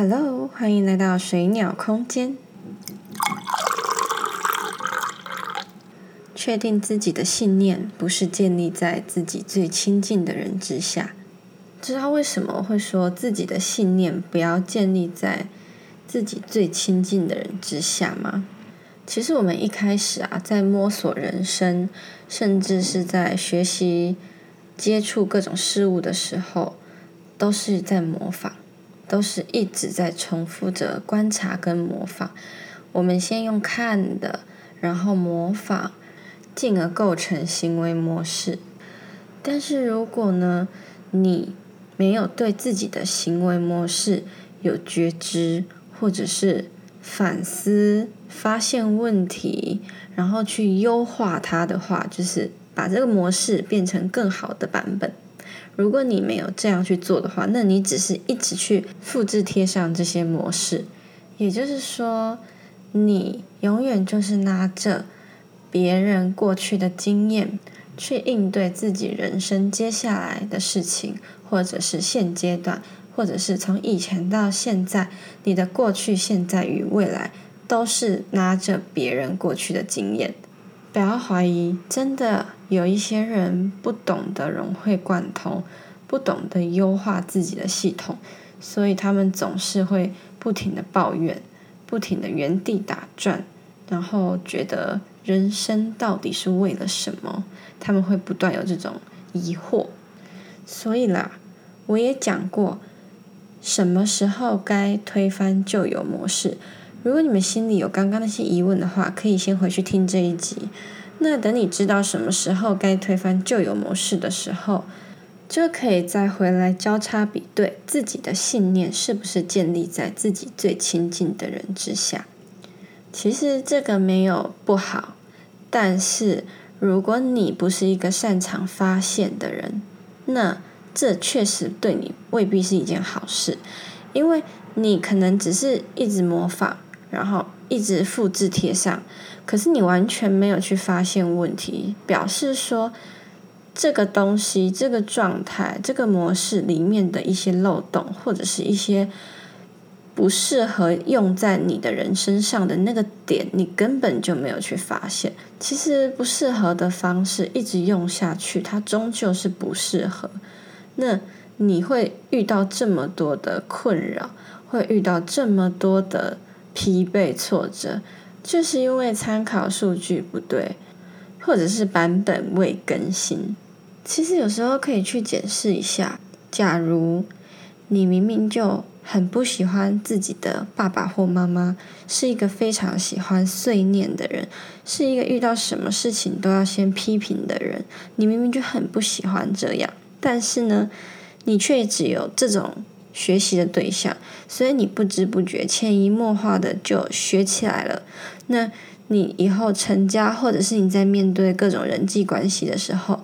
Hello，欢迎来到水鸟空间。确定自己的信念不是建立在自己最亲近的人之下。知道为什么会说自己的信念不要建立在自己最亲近的人之下吗？其实我们一开始啊，在摸索人生，甚至是在学习接触各种事物的时候，都是在模仿。都是一直在重复着观察跟模仿。我们先用看的，然后模仿，进而构成行为模式。但是如果呢，你没有对自己的行为模式有觉知，或者是反思、发现问题，然后去优化它的话，就是把这个模式变成更好的版本。如果你没有这样去做的话，那你只是一直去复制贴上这些模式，也就是说，你永远就是拿着别人过去的经验去应对自己人生接下来的事情，或者是现阶段，或者是从以前到现在，你的过去、现在与未来都是拿着别人过去的经验。不要怀疑，真的有一些人不懂得融会贯通，不懂得优化自己的系统，所以他们总是会不停的抱怨，不停的原地打转，然后觉得人生到底是为了什么？他们会不断有这种疑惑。所以啦，我也讲过，什么时候该推翻旧有模式。如果你们心里有刚刚那些疑问的话，可以先回去听这一集。那等你知道什么时候该推翻旧有模式的时候，就可以再回来交叉比对自己的信念是不是建立在自己最亲近的人之下。其实这个没有不好，但是如果你不是一个擅长发现的人，那这确实对你未必是一件好事，因为你可能只是一直模仿。然后一直复制贴上，可是你完全没有去发现问题，表示说这个东西、这个状态、这个模式里面的一些漏洞，或者是一些不适合用在你的人身上的那个点，你根本就没有去发现。其实不适合的方式一直用下去，它终究是不适合。那你会遇到这么多的困扰，会遇到这么多的。疲惫挫折，就是因为参考数据不对，或者是版本未更新。其实有时候可以去检视一下，假如你明明就很不喜欢自己的爸爸或妈妈，是一个非常喜欢碎念的人，是一个遇到什么事情都要先批评的人，你明明就很不喜欢这样，但是呢，你却只有这种。学习的对象，所以你不知不觉、潜移默化的就学起来了。那你以后成家，或者是你在面对各种人际关系的时候，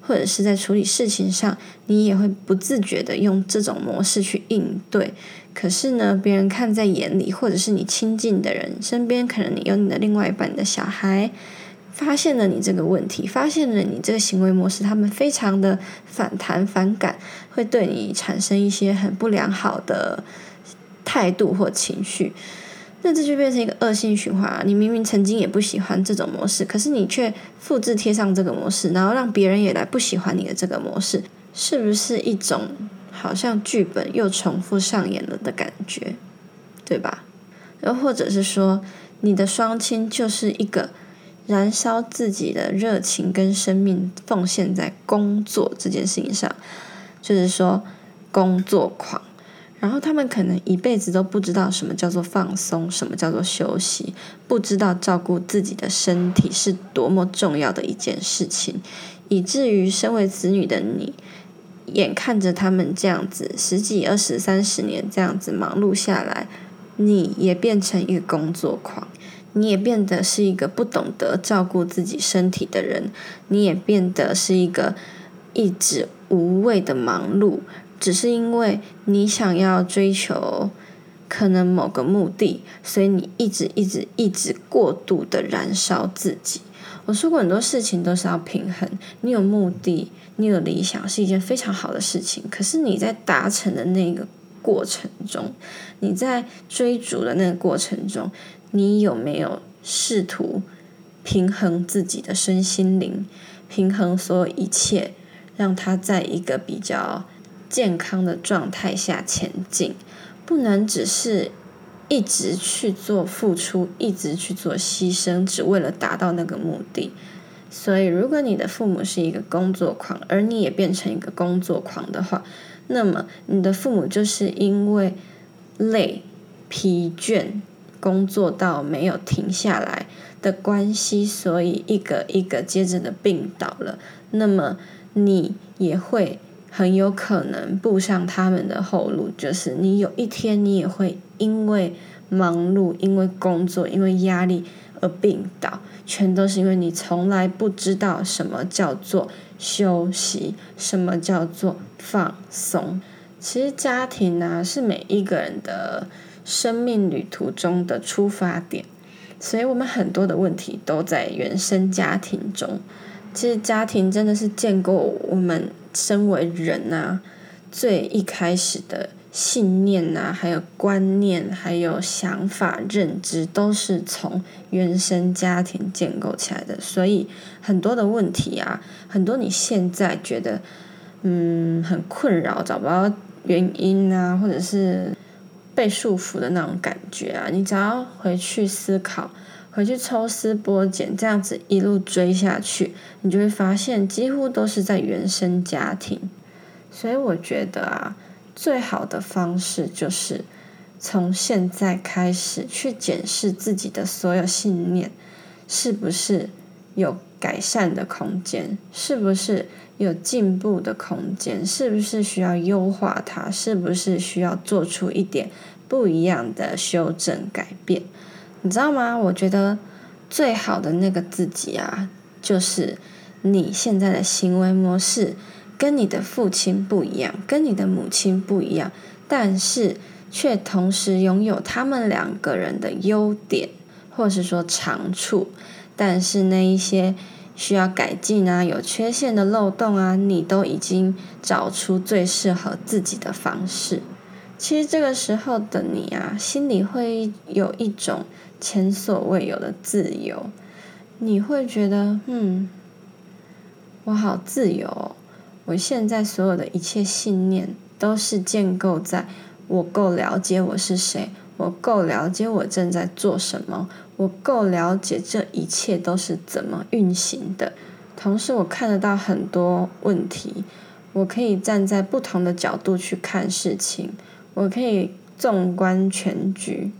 或者是在处理事情上，你也会不自觉的用这种模式去应对。可是呢，别人看在眼里，或者是你亲近的人身边，可能你有你的另外一半的小孩。发现了你这个问题，发现了你这个行为模式，他们非常的反弹、反感，会对你产生一些很不良好的态度或情绪。那这就变成一个恶性循环。你明明曾经也不喜欢这种模式，可是你却复制贴上这个模式，然后让别人也来不喜欢你的这个模式，是不是一种好像剧本又重复上演了的感觉？对吧？又或者是说，你的双亲就是一个。燃烧自己的热情跟生命，奉献在工作这件事情上，就是说工作狂。然后他们可能一辈子都不知道什么叫做放松，什么叫做休息，不知道照顾自己的身体是多么重要的一件事情，以至于身为子女的你，眼看着他们这样子十几、二十、三十年这样子忙碌下来，你也变成一个工作狂。你也变得是一个不懂得照顾自己身体的人，你也变得是一个一直无谓的忙碌，只是因为你想要追求可能某个目的，所以你一直一直一直过度的燃烧自己。我说过很多事情都是要平衡，你有目的，你有理想是一件非常好的事情，可是你在达成的那个过程中，你在追逐的那个过程中，你有没有试图平衡自己的身心灵，平衡所有一切，让它在一个比较健康的状态下前进？不能只是一直去做付出，一直去做牺牲，只为了达到那个目的。所以，如果你的父母是一个工作狂，而你也变成一个工作狂的话，那么你的父母就是因为累、疲倦、工作到没有停下来的关系，所以一个一个接着的病倒了。那么你也会很有可能步上他们的后路，就是你有一天你也会因为忙碌、因为工作、因为压力。而病倒，全都是因为你从来不知道什么叫做休息，什么叫做放松。其实家庭呢，是每一个人的生命旅途中的出发点，所以我们很多的问题都在原生家庭中。其实家庭真的是建构我们身为人啊最一开始的。信念呐，还有观念，还有想法、认知，都是从原生家庭建构起来的。所以很多的问题啊，很多你现在觉得嗯很困扰，找不到原因啊，或者是被束缚的那种感觉啊，你只要回去思考，回去抽丝剥茧，这样子一路追下去，你就会发现几乎都是在原生家庭。所以我觉得啊。最好的方式就是从现在开始去检视自己的所有信念，是不是有改善的空间，是不是有进步的空间，是不是需要优化它，是不是需要做出一点不一样的修正改变？你知道吗？我觉得最好的那个自己啊，就是你现在的行为模式。跟你的父亲不一样，跟你的母亲不一样，但是却同时拥有他们两个人的优点，或是说长处。但是那一些需要改进啊、有缺陷的漏洞啊，你都已经找出最适合自己的方式。其实这个时候的你啊，心里会有一种前所未有的自由，你会觉得，嗯，我好自由。我现在所有的一切信念，都是建构在我够了解我是谁，我够了解我正在做什么，我够了解这一切都是怎么运行的。同时，我看得到很多问题，我可以站在不同的角度去看事情，我可以纵观全局。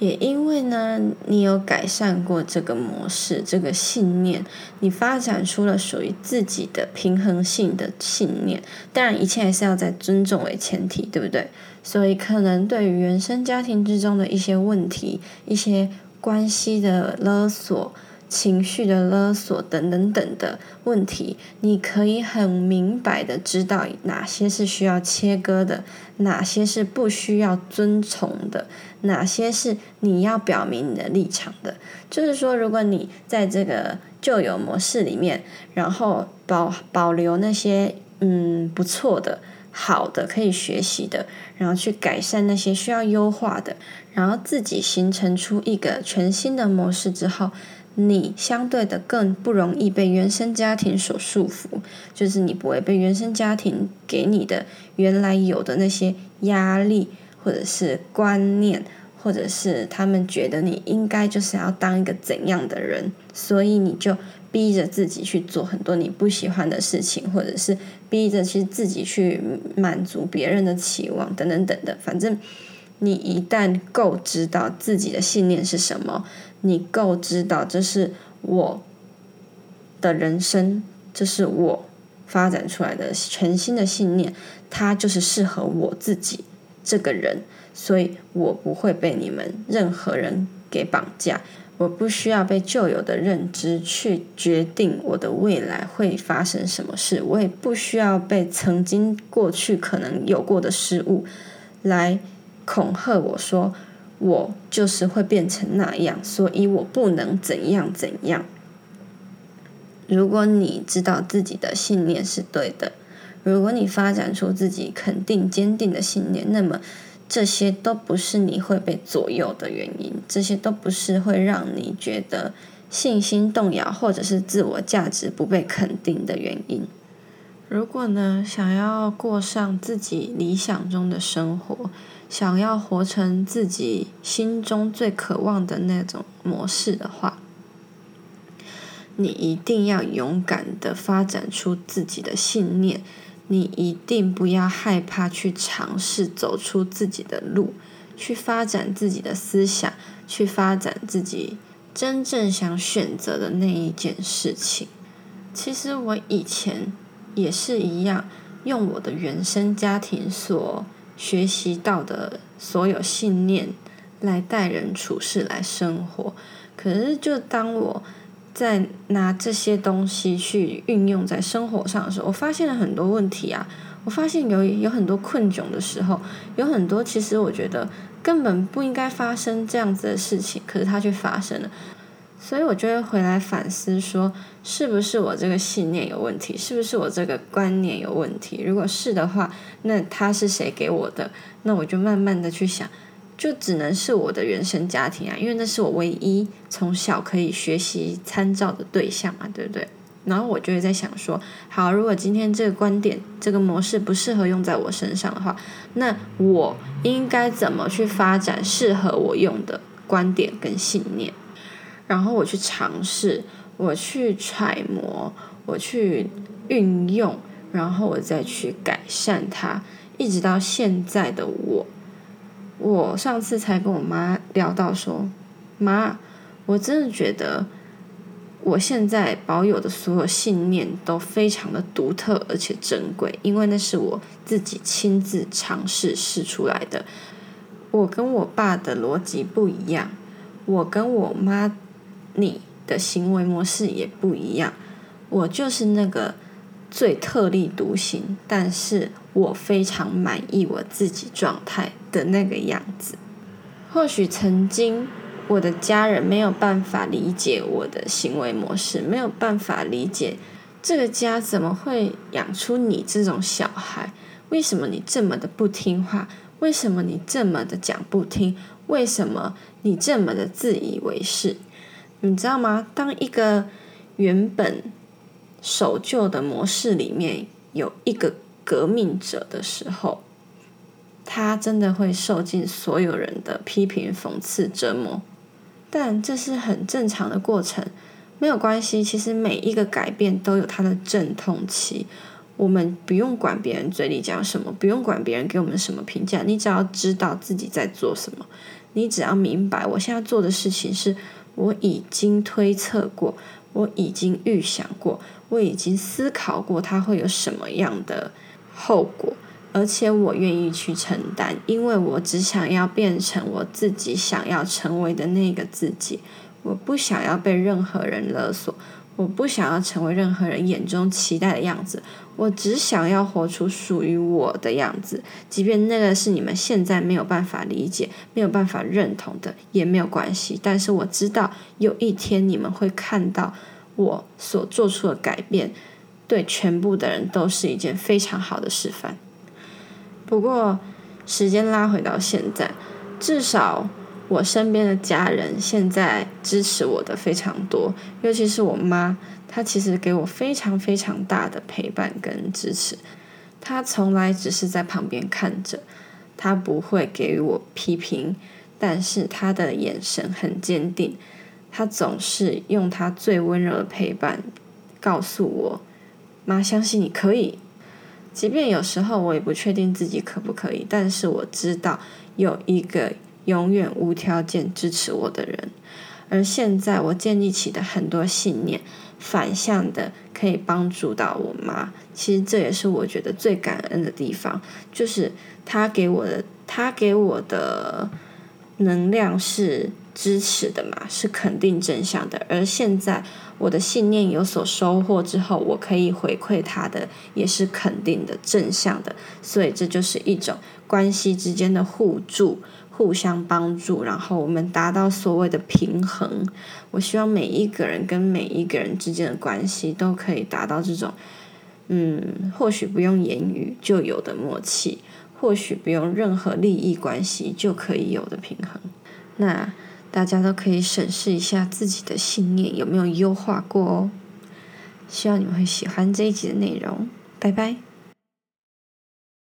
也因为呢，你有改善过这个模式、这个信念，你发展出了属于自己的平衡性的信念。当然，一切还是要在尊重为前提，对不对？所以，可能对于原生家庭之中的一些问题、一些关系的勒索。情绪的勒索等等等的问题，你可以很明白的知道哪些是需要切割的，哪些是不需要遵从的，哪些是你要表明你的立场的。就是说，如果你在这个旧有模式里面，然后保保留那些嗯不错的、好的可以学习的，然后去改善那些需要优化的，然后自己形成出一个全新的模式之后。你相对的更不容易被原生家庭所束缚，就是你不会被原生家庭给你的原来有的那些压力，或者是观念，或者是他们觉得你应该就是要当一个怎样的人，所以你就逼着自己去做很多你不喜欢的事情，或者是逼着去自己去满足别人的期望等等等的，反正。你一旦够知道自己的信念是什么，你够知道这是我的人生，这是我发展出来的全新的信念，它就是适合我自己这个人，所以我不会被你们任何人给绑架，我不需要被旧有的认知去决定我的未来会发生什么事，我也不需要被曾经过去可能有过的失误来。恐吓我说，我就是会变成那样，所以我不能怎样怎样。如果你知道自己的信念是对的，如果你发展出自己肯定、坚定的信念，那么这些都不是你会被左右的原因，这些都不是会让你觉得信心动摇或者是自我价值不被肯定的原因。如果呢，想要过上自己理想中的生活，想要活成自己心中最渴望的那种模式的话，你一定要勇敢的发展出自己的信念，你一定不要害怕去尝试走出自己的路，去发展自己的思想，去发展自己真正想选择的那一件事情。其实我以前。也是一样，用我的原生家庭所学习到的所有信念来待人处事、来生活。可是，就当我在拿这些东西去运用在生活上的时候，我发现了很多问题啊！我发现有有很多困窘的时候，有很多其实我觉得根本不应该发生这样子的事情，可是它却发生了。所以我就会回来反思，说是不是我这个信念有问题？是不是我这个观念有问题？如果是的话，那他是谁给我的？那我就慢慢的去想，就只能是我的原生家庭啊，因为那是我唯一从小可以学习参照的对象嘛，对不对？然后我就会在想说，好，如果今天这个观点、这个模式不适合用在我身上的话，那我应该怎么去发展适合我用的观点跟信念？然后我去尝试，我去揣摩，我去运用，然后我再去改善它，一直到现在的我。我上次才跟我妈聊到说，妈，我真的觉得我现在保有的所有信念都非常的独特而且珍贵，因为那是我自己亲自尝试试出来的。我跟我爸的逻辑不一样，我跟我妈。你的行为模式也不一样，我就是那个最特立独行，但是我非常满意我自己状态的那个样子。或许曾经我的家人没有办法理解我的行为模式，没有办法理解这个家怎么会养出你这种小孩？为什么你这么的不听话？为什么你这么的讲不听？为什么你这么的自以为是？你知道吗？当一个原本守旧的模式里面有一个革命者的时候，他真的会受尽所有人的批评、讽刺、折磨。但这是很正常的过程，没有关系。其实每一个改变都有它的阵痛期，我们不用管别人嘴里讲什么，不用管别人给我们什么评价，你只要知道自己在做什么，你只要明白我现在做的事情是。我已经推测过，我已经预想过，我已经思考过，它会有什么样的后果，而且我愿意去承担，因为我只想要变成我自己想要成为的那个自己，我不想要被任何人勒索。我不想要成为任何人眼中期待的样子，我只想要活出属于我的样子。即便那个是你们现在没有办法理解、没有办法认同的，也没有关系。但是我知道，有一天你们会看到我所做出的改变，对全部的人都是一件非常好的示范。不过，时间拉回到现在，至少。我身边的家人现在支持我的非常多，尤其是我妈，她其实给我非常非常大的陪伴跟支持。她从来只是在旁边看着，她不会给我批评，但是她的眼神很坚定，她总是用她最温柔的陪伴告诉我：“妈，相信你可以。”即便有时候我也不确定自己可不可以，但是我知道有一个。永远无条件支持我的人，而现在我建立起的很多信念，反向的可以帮助到我妈。其实这也是我觉得最感恩的地方，就是他给我的，他给我的能量是支持的嘛，是肯定正向的。而现在我的信念有所收获之后，我可以回馈他的，也是肯定的正向的。所以这就是一种关系之间的互助。互相帮助，然后我们达到所谓的平衡。我希望每一个人跟每一个人之间的关系都可以达到这种嗯，或许不用言语就有的默契，或许不用任何利益关系就可以有的平衡。那大家都可以审视一下自己的信念有没有优化过哦。希望你们会喜欢这一集的内容，拜拜。